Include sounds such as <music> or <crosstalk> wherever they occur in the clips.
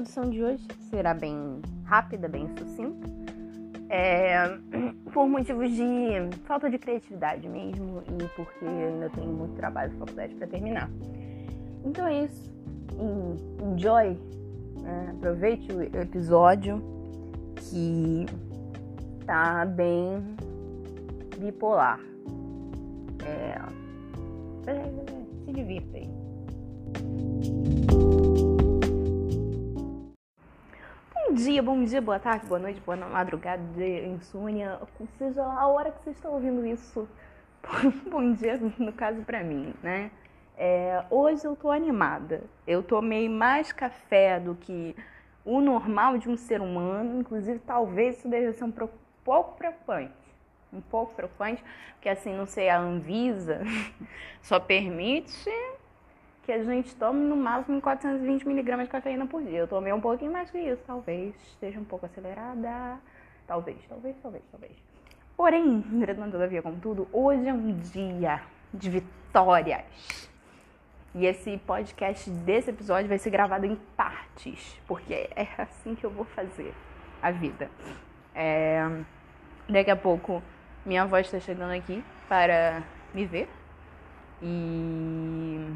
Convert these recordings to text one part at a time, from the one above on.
introdução de hoje será bem rápida, bem sucinta. É, <clears throat> por motivos de falta de criatividade mesmo e porque ainda tenho muito trabalho de faculdade para terminar. Então é isso. Enjoy, né? aproveite o episódio que tá bem bipolar. É, se divirta aí. Bom dia, bom dia, boa tarde, boa noite, boa madrugada, insônia, seja a hora que você está ouvindo isso. <laughs> bom dia, no caso, para mim, né? É, hoje eu tô animada. Eu tomei mais café do que o normal de um ser humano, inclusive talvez isso deve ser um pouco preocupante. Um pouco preocupante, porque assim, não sei, a Anvisa <laughs> só permite que a gente tome no máximo 420 miligramas de cafeína por dia. Eu tomei um pouquinho mais que isso, talvez esteja um pouco acelerada. Talvez, talvez, talvez, talvez. Porém, entretanto, todavia, contudo, hoje é um dia de vitórias. E esse podcast desse episódio vai ser gravado em partes, porque é assim que eu vou fazer a vida. É... Daqui a pouco minha avó está chegando aqui para me ver. E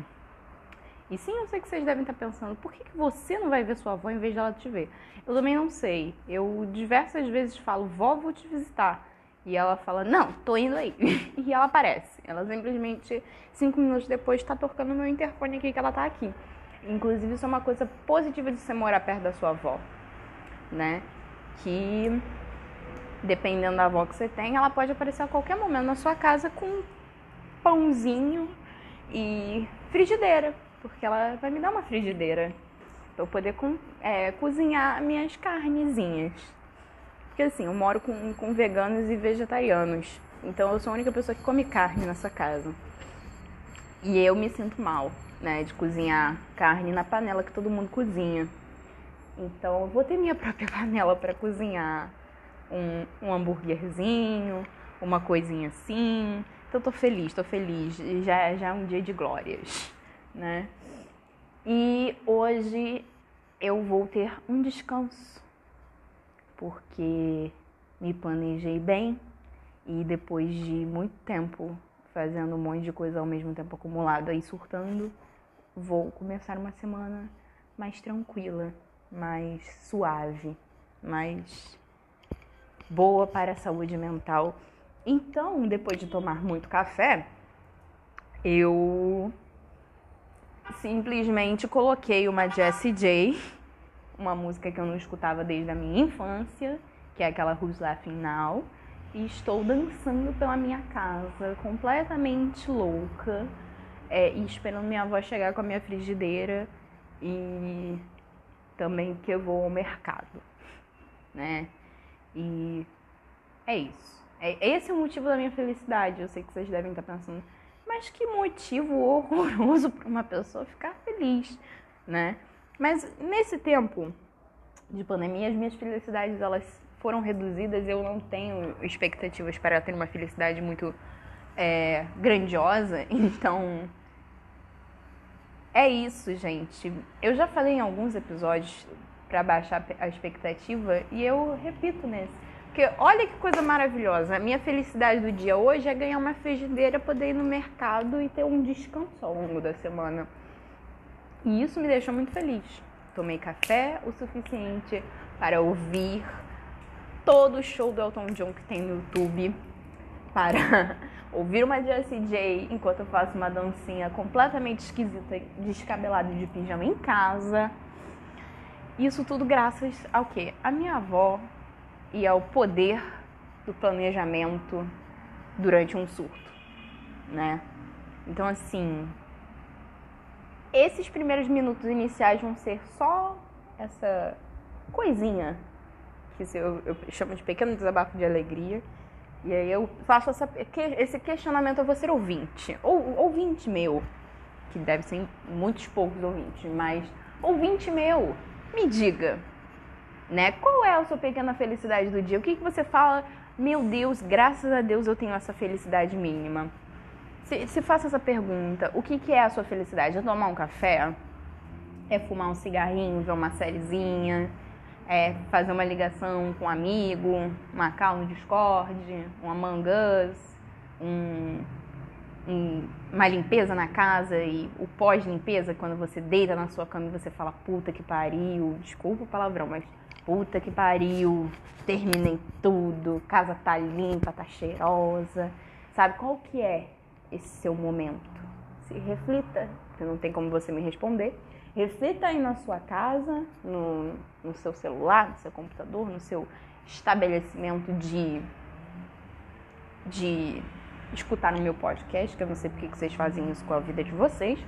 e sim, eu sei que vocês devem estar pensando, por que, que você não vai ver sua avó em vez dela te ver? Eu também não sei. Eu diversas vezes falo, vó, vou te visitar. E ela fala, não, tô indo aí. <laughs> e ela aparece. Ela simplesmente, cinco minutos depois, está tocando meu interfone aqui que ela tá aqui. Inclusive, isso é uma coisa positiva de você morar perto da sua avó, né? Que, dependendo da avó que você tem, ela pode aparecer a qualquer momento na sua casa com pãozinho e frigideira porque ela vai me dar uma frigideira para eu poder é, cozinhar minhas carnezinhas. Porque assim, eu moro com, com veganos e vegetarianos, então eu sou a única pessoa que come carne nessa casa. E eu me sinto mal, né, de cozinhar carne na panela que todo mundo cozinha. Então eu vou ter minha própria <laughs> panela para cozinhar um, um hambúrguerzinho, uma coisinha assim. Então tô feliz, tô feliz. Já, já é um dia de glórias né? E hoje eu vou ter um descanso, porque me planejei bem e depois de muito tempo fazendo um monte de coisa ao mesmo tempo acumulada e surtando, vou começar uma semana mais tranquila, mais suave, mais boa para a saúde mental. Então, depois de tomar muito café, eu simplesmente coloquei uma Jessie J, uma música que eu não escutava desde a minha infância, que é aquela Who's Laughing Now, e estou dançando pela minha casa, completamente louca, é, e esperando minha avó chegar com a minha frigideira e também que eu vou ao mercado, né? E é isso. É, esse é o motivo da minha felicidade. Eu sei que vocês devem estar pensando, mas que motivo horroroso para uma pessoa ficar feliz, né? Mas nesse tempo de pandemia, as minhas felicidades elas foram reduzidas. Eu não tenho expectativas para ter uma felicidade muito é, grandiosa. <laughs> Então é isso, gente. Eu já falei em alguns episódios para baixar a expectativa e eu repito nesse porque olha que coisa maravilhosa. A minha felicidade do dia hoje é ganhar uma frigideira, poder ir no mercado e ter um descanso ao longo da semana. E isso me deixou muito feliz. Tomei café o suficiente para ouvir todo o show do Elton John que tem no YouTube, para <laughs> ouvir uma Jessie J enquanto eu faço uma dancinha completamente esquisita, descabelada de pijama em casa. Isso tudo graças ao quê? A minha avó e ao poder do planejamento durante um surto, né? Então, assim, esses primeiros minutos iniciais vão ser só essa coisinha que eu, eu chamo de pequeno desabafo de alegria. E aí eu faço essa, esse questionamento a você ouvinte, ou ouvinte meu, que deve ser muitos poucos ouvintes, mas ouvinte meu, me diga, né? Qual é a sua pequena felicidade do dia? O que, que você fala? Meu Deus, graças a Deus eu tenho essa felicidade mínima. Se, se faça essa pergunta, o que, que é a sua felicidade? É tomar um café? é fumar um cigarrinho, ver uma sériezinha, é fazer uma ligação com um amigo, uma call no Discord, um Among Us, um, um, uma limpeza na casa e o pós-limpeza, quando você deita na sua cama e você fala puta que pariu, desculpa o palavrão, mas puta que pariu, terminei tudo, casa tá limpa, tá cheirosa, sabe qual que é esse seu momento? Se reflita, porque não tem como você me responder. Reflita aí na sua casa, no, no seu celular, no seu computador, no seu estabelecimento de, de escutar no meu podcast, que eu não sei porque que vocês fazem isso com a vida de vocês.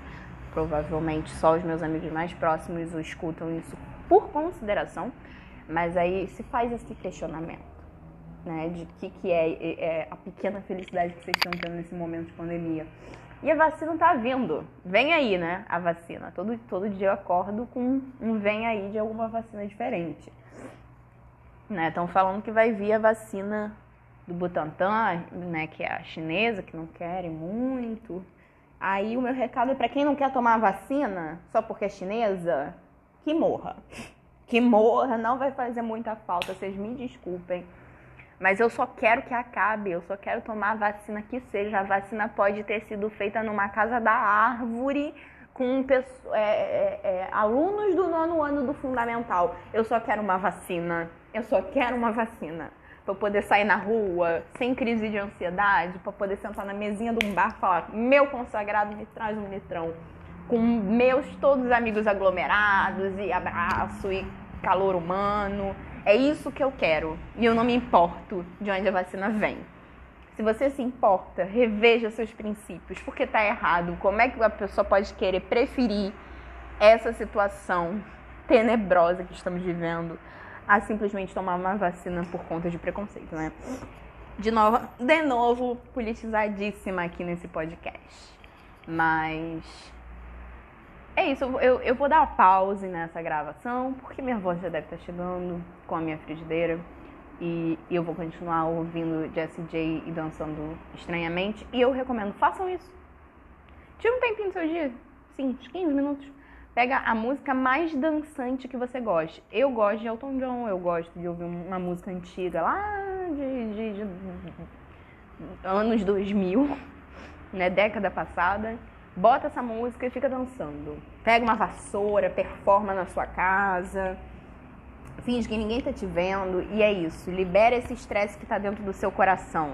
Provavelmente só os meus amigos mais próximos o escutam isso por consideração. Mas aí se faz esse questionamento, né? De que, que é, é, é a pequena felicidade que vocês estão tendo nesse momento de pandemia. E a vacina tá vindo. Vem aí, né? A vacina. Todo, todo dia eu acordo com um vem aí de alguma vacina diferente. Estão né? falando que vai vir a vacina do Butantan, né? Que é a chinesa, que não querem muito. Aí o meu recado é para quem não quer tomar a vacina só porque é chinesa, que morra que morra, não vai fazer muita falta, vocês me desculpem. Mas eu só quero que acabe, eu só quero tomar a vacina que seja. A vacina pode ter sido feita numa casa da árvore com é, é, é, alunos do nono ano do fundamental. Eu só quero uma vacina. Eu só quero uma vacina. Pra eu poder sair na rua sem crise de ansiedade, para poder sentar na mesinha de um bar e falar: meu consagrado me traz um litrão com meus todos amigos aglomerados e abraço e calor humano. É isso que eu quero. E eu não me importo de onde a vacina vem. Se você se importa, reveja seus princípios, porque está errado. Como é que a pessoa pode querer preferir essa situação tenebrosa que estamos vivendo a simplesmente tomar uma vacina por conta de preconceito, né? De novo, de novo politizadíssima aqui nesse podcast. Mas é isso, eu, eu vou dar uma pause nessa gravação, porque minha voz já deve estar chegando com a minha frigideira. E, e eu vou continuar ouvindo Jessie J e dançando estranhamente. E eu recomendo, façam isso. Tira um tempinho do seu dia, sim, uns 15 minutos. Pega a música mais dançante que você goste. Eu gosto de Elton John, eu gosto de ouvir uma música antiga lá de, de, de anos 2000, <laughs> né, década passada bota essa música e fica dançando. Pega uma vassoura, performa na sua casa, finge que ninguém tá te vendo e é isso. Libera esse estresse que tá dentro do seu coração,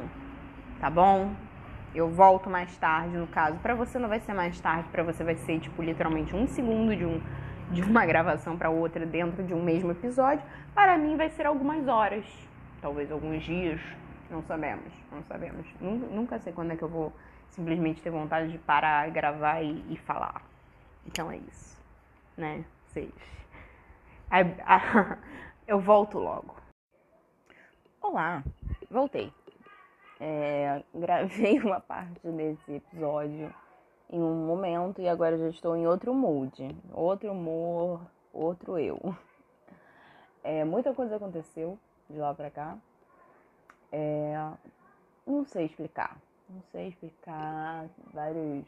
tá bom? Eu volto mais tarde, no caso. Para você não vai ser mais tarde, para você vai ser tipo literalmente um segundo de um de uma <laughs> gravação para outra dentro de um mesmo episódio. Para mim vai ser algumas horas, talvez alguns dias, não sabemos, não sabemos. Nunca sei quando é que eu vou simplesmente ter vontade de parar, gravar e, e falar. Então é isso, né? Vocês. <laughs> Eu volto logo. Olá, voltei. É, gravei <laughs> uma parte desse episódio em um momento e agora já estou em outro mood, outro humor, outro eu. É, muita coisa aconteceu de lá pra cá. É, não sei explicar não sei explicar, vários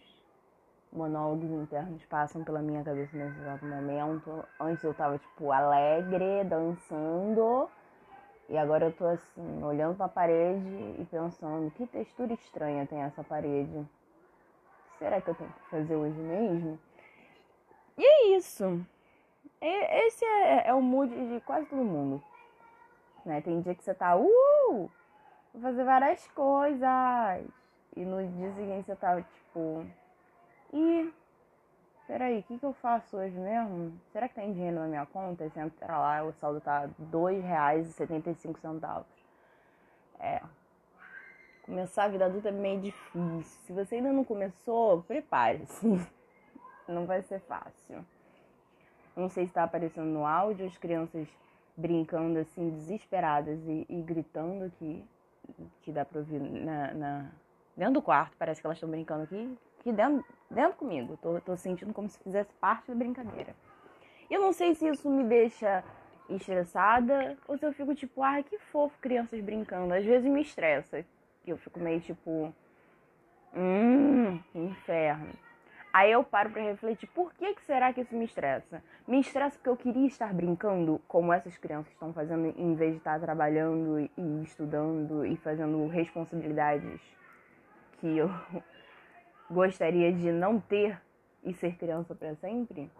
monólogos internos passam pela minha cabeça nesse exato momento. Antes eu tava, tipo, alegre, dançando. E agora eu tô assim, olhando pra parede e pensando, que textura estranha tem essa parede. Será que eu tenho que fazer hoje mesmo? E é isso. Esse é, é o mood de quase todo mundo. Né? Tem dia que você tá, uh! Vou fazer várias coisas. E no dia seguinte eu tava tipo. E. Peraí, o que, que eu faço hoje mesmo? Será que tem dinheiro na minha conta? Você entra lá, o saldo tá R$ 2,75. É. Começar a vida adulta é meio difícil. Se você ainda não começou, prepare-se. <laughs> Não vai ser fácil. Não sei se está aparecendo no áudio as crianças brincando assim, desesperadas e, e gritando que, que dá pra ouvir na, na dentro do quarto, parece que elas estão brincando aqui, aqui dentro, dentro comigo. Tô, tô sentindo como se fizesse parte da brincadeira. Eu não sei se isso me deixa estressada ou se eu fico tipo, ah, que fofo crianças brincando. Às vezes me estressa. Eu fico meio tipo, hum, que inferno. Aí eu paro para refletir, por que, que será que isso me estressa? Me estressa porque eu queria estar brincando como essas crianças estão fazendo em vez de estar trabalhando e estudando e fazendo responsabilidades que eu gostaria de não ter e ser criança para sempre.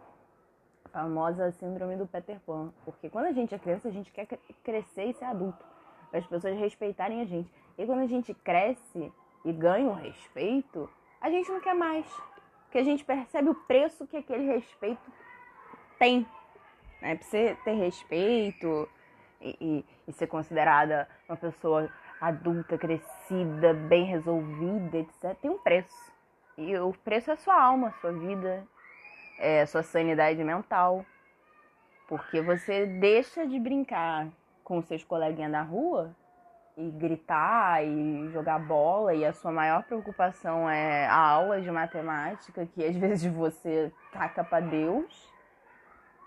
A famosa síndrome do Peter Pan. Porque quando a gente é criança, a gente quer crescer e ser adulto. Para as pessoas respeitarem a gente. E quando a gente cresce e ganha o respeito, a gente não quer mais que a gente percebe o preço que aquele respeito tem. Né? Pra você ter respeito e, e, e ser considerada uma pessoa adulta, crescida, bem resolvida, etc., tem um preço. E o preço é sua alma, sua vida, é sua sanidade mental. Porque você deixa de brincar com seus coleguinhas da rua e gritar e jogar bola e a sua maior preocupação é a aula de matemática que às <laughs> vezes você taca para Deus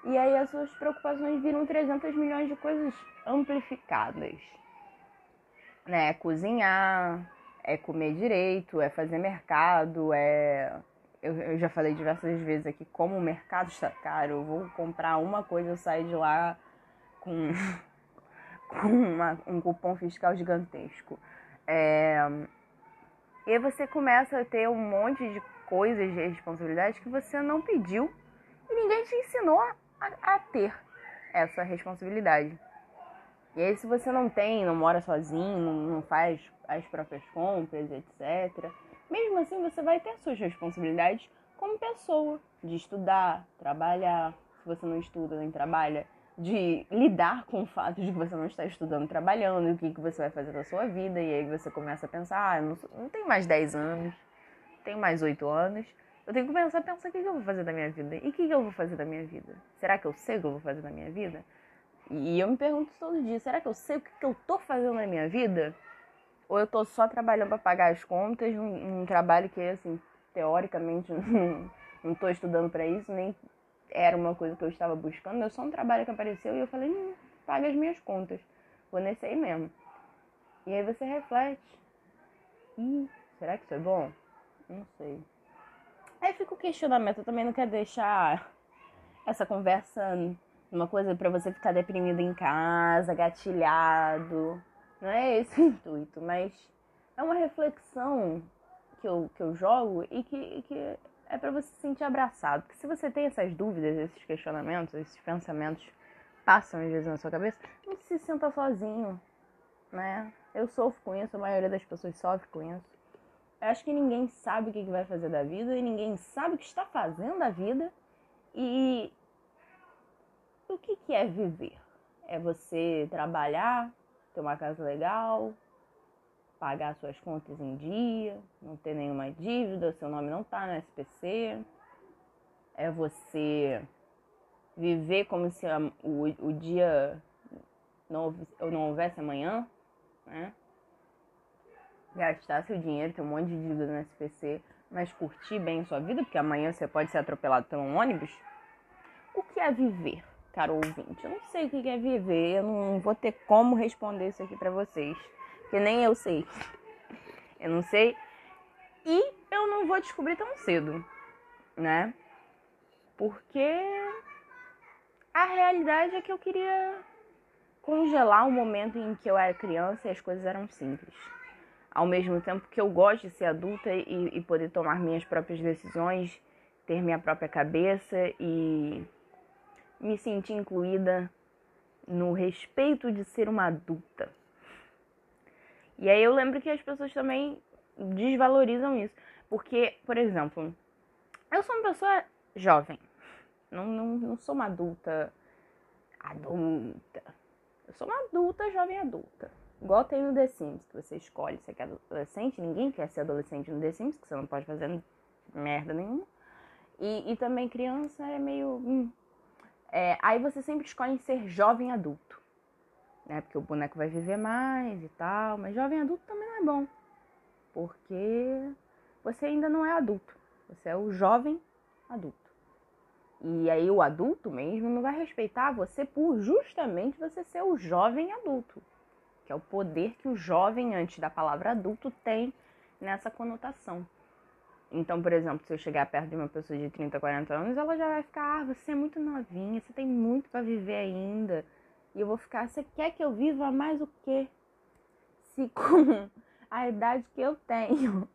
e aí as suas preocupações viram 300 milhões de coisas amplificadas né é cozinhar é comer direito é fazer mercado é eu, eu já falei diversas vezes aqui como o mercado está caro eu vou comprar uma coisa eu saio de lá com <laughs> com uma, um cupom fiscal gigantesco. É, e você começa a ter um monte de coisas de responsabilidade que você não pediu e ninguém te ensinou a, a ter essa responsabilidade. E aí, se você não tem, não mora sozinho, não, não faz as próprias compras, etc., mesmo assim você vai ter suas responsabilidades como pessoa, de estudar, trabalhar. Se você não estuda nem trabalha, de lidar com o fato de que você não está estudando, trabalhando, o que, que você vai fazer da sua vida, e aí você começa a pensar, ah, não, não tenho mais 10 anos, tenho mais 8 anos, eu tenho que começar a pensar o que, que eu vou fazer da minha vida, e o que, que eu vou fazer da minha vida? Será que eu sei o que eu vou fazer da minha vida? E eu me pergunto todo dia, será que eu sei o que, que eu tô fazendo na minha vida? Ou eu tô só trabalhando para pagar as contas num trabalho que, assim, teoricamente, <laughs> não, não tô estudando para isso, nem era uma coisa que eu estava buscando, eu só um trabalho que apareceu e eu falei, hum, paga as minhas contas, vou nesse aí mesmo. E aí você reflete, ih, será que isso é bom? Não sei. Aí fica o questionamento, eu também não quero deixar essa conversa uma coisa para você ficar deprimido em casa, gatilhado. Não é esse <laughs> o intuito, mas é uma reflexão que eu, que eu jogo e que, que é para você se sentir abraçado. Porque se você tem essas dúvidas, esses questionamentos, esses pensamentos passam às vezes na sua cabeça, não se sinta sozinho, né? Eu sofro com isso, a maioria das pessoas sofre com isso. Eu acho que ninguém sabe o que vai fazer da vida e ninguém sabe o que está fazendo da vida. E o que, que é viver? É você trabalhar, ter uma casa legal, pagar suas contas em dia, não ter nenhuma dívida, seu nome não tá no SPC. É você viver como se o, o dia não, não houvesse amanhã, né? Gastar seu dinheiro, ter um monte de dívida no SPC, mas curtir bem sua vida, porque amanhã você pode ser atropelado por um ônibus. O que é viver, caro ouvinte? Eu não sei o que é viver, eu não vou ter como responder isso aqui para vocês que nem eu sei. Eu não sei. E eu não vou descobrir tão cedo, né? Porque a realidade é que eu queria congelar o momento em que eu era criança e as coisas eram simples. Ao mesmo tempo que eu gosto de ser adulta e, e poder tomar minhas próprias decisões, ter minha própria cabeça e me sentir incluída no respeito de ser uma adulta. E aí eu lembro que as pessoas também desvalorizam isso. Porque, por exemplo, eu sou uma pessoa jovem. Não, não, não sou uma adulta adulta. Eu sou uma adulta, jovem adulta. Igual tem no The Sims, que você escolhe se quer adolescente. Ninguém quer ser adolescente no The Sims, que você não pode fazer merda nenhuma. E, e também criança é meio. Hum. É, aí você sempre escolhe ser jovem adulto né? Porque o boneco vai viver mais e tal. Mas jovem adulto também não é bom. Porque você ainda não é adulto. Você é o jovem adulto. E aí o adulto mesmo não vai respeitar você por justamente você ser o jovem adulto. Que é o poder que o jovem, antes da palavra adulto, tem nessa conotação. Então, por exemplo, se eu chegar perto de uma pessoa de 30, 40 anos, ela já vai ficar, ah, você é muito novinha, você tem muito para viver ainda. E eu vou ficar, você quer que eu viva mais o quê? Se <laughs> com a idade que eu tenho,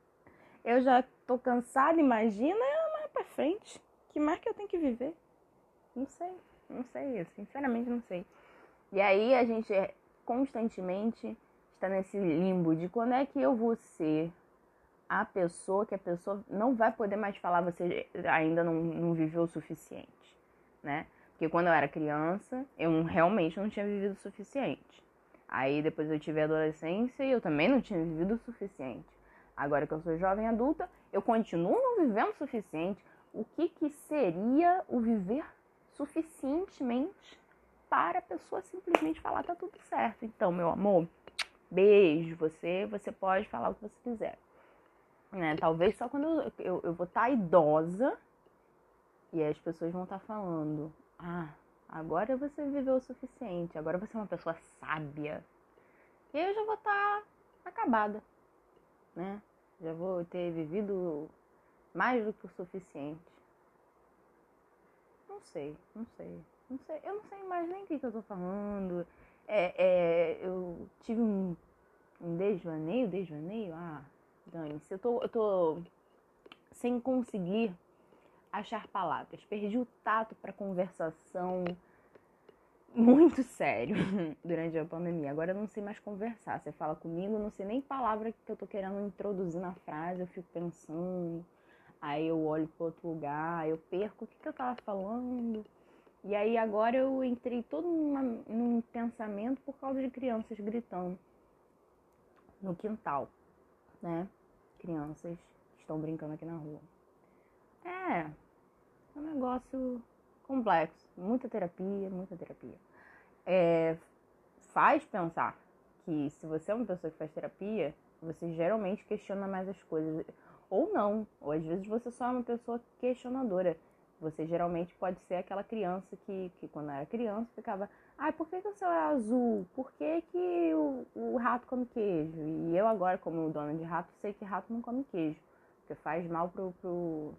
eu já tô cansada, imagina mais pra frente. Que mais que eu tenho que viver? Não sei, não sei, sinceramente não sei. E aí a gente constantemente está nesse limbo de quando é que eu vou ser a pessoa que a pessoa não vai poder mais falar, você ainda não, não viveu o suficiente, né? Porque quando eu era criança, eu realmente não tinha vivido o suficiente. Aí depois eu tive adolescência e eu também não tinha vivido o suficiente. Agora que eu sou jovem adulta, eu continuo não vivendo o suficiente. O que, que seria o viver suficientemente para a pessoa simplesmente falar tá tudo certo? Então, meu amor, beijo, você, você pode falar o que você quiser. Né? Talvez só quando eu, eu, eu vou estar tá idosa e as pessoas vão estar tá falando: Ah, agora você viveu o suficiente, agora você é uma pessoa sábia. E aí eu já vou estar tá acabada, né? Já vou ter vivido mais do que o suficiente. Não sei, não sei, não sei. Eu não sei mais nem o que, que eu tô falando. É, é, eu tive um, um desvaneio, desvaneio, ah, Dane-se, eu tô, eu tô sem conseguir achar palavras. Perdi o tato para conversação muito <laughs> sério <laughs> durante a pandemia. Agora eu não sei mais conversar. Você fala comigo, não sei nem palavra que eu tô querendo introduzir na frase, eu fico pensando. Aí eu olho para outro lugar, eu perco o que, que eu tava falando. E aí agora eu entrei todo numa, num pensamento por causa de crianças gritando no quintal né? Crianças estão brincando aqui na rua. É, é um negócio complexo. Muita terapia, muita terapia. É, faz pensar que se você é uma pessoa que faz terapia, você geralmente questiona mais as coisas. Ou não, ou às vezes você só é uma pessoa questionadora. Você geralmente pode ser aquela criança que, que quando era criança, ficava, ai, por que, que o céu é azul? Por que, que o, o rato come queijo? E eu agora, como dona de rato, sei que rato não come queijo, porque faz mal pro, pro,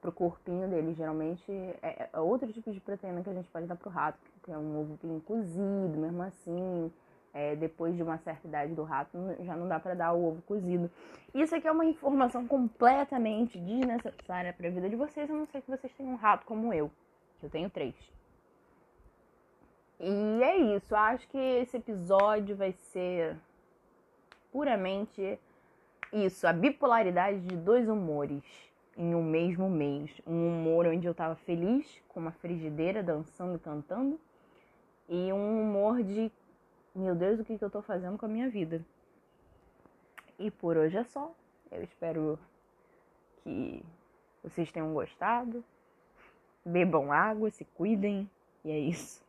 pro corpinho dele. Geralmente é, é outro tipo de proteína que a gente pode dar pro rato, que é um ovo cozido, mesmo assim é, depois de uma certa idade do rato, já não dá para dar o ovo cozido. Isso aqui é uma informação completamente desnecessária para a vida de vocês, a não ser que vocês tenham um rato como eu, que eu tenho três. E é isso, acho que esse episódio vai ser puramente isso, a bipolaridade de dois humores em um mesmo mês. Um humor onde eu tava feliz, com uma frigideira, dançando e cantando, e um humor de meu Deus, o que, que eu tô fazendo com a minha vida? E por hoje é só. Eu espero que vocês tenham gostado. Bebam água, se cuidem. E é isso.